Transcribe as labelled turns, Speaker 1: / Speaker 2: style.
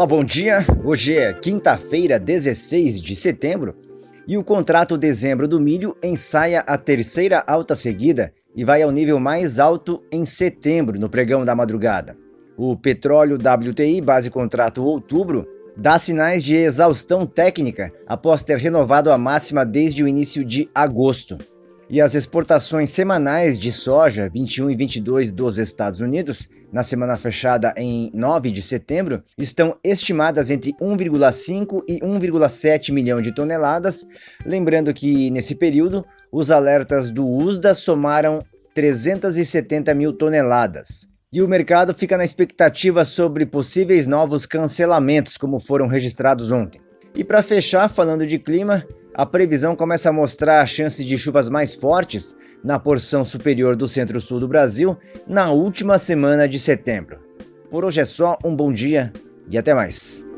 Speaker 1: Olá, bom dia. Hoje é quinta-feira, 16 de setembro, e o contrato dezembro do milho ensaia a terceira alta seguida e vai ao nível mais alto em setembro, no pregão da madrugada. O petróleo WTI, base contrato outubro, dá sinais de exaustão técnica após ter renovado a máxima desde o início de agosto. E as exportações semanais de soja 21 e 22 dos Estados Unidos, na semana fechada em 9 de setembro, estão estimadas entre 1,5 e 1,7 milhão de toneladas. Lembrando que nesse período os alertas do USDA somaram 370 mil toneladas. E o mercado fica na expectativa sobre possíveis novos cancelamentos, como foram registrados ontem. E para fechar, falando de clima, a previsão começa a mostrar a chance de chuvas mais fortes na porção superior do centro-sul do Brasil na última semana de setembro. Por hoje é só, um bom dia e até mais.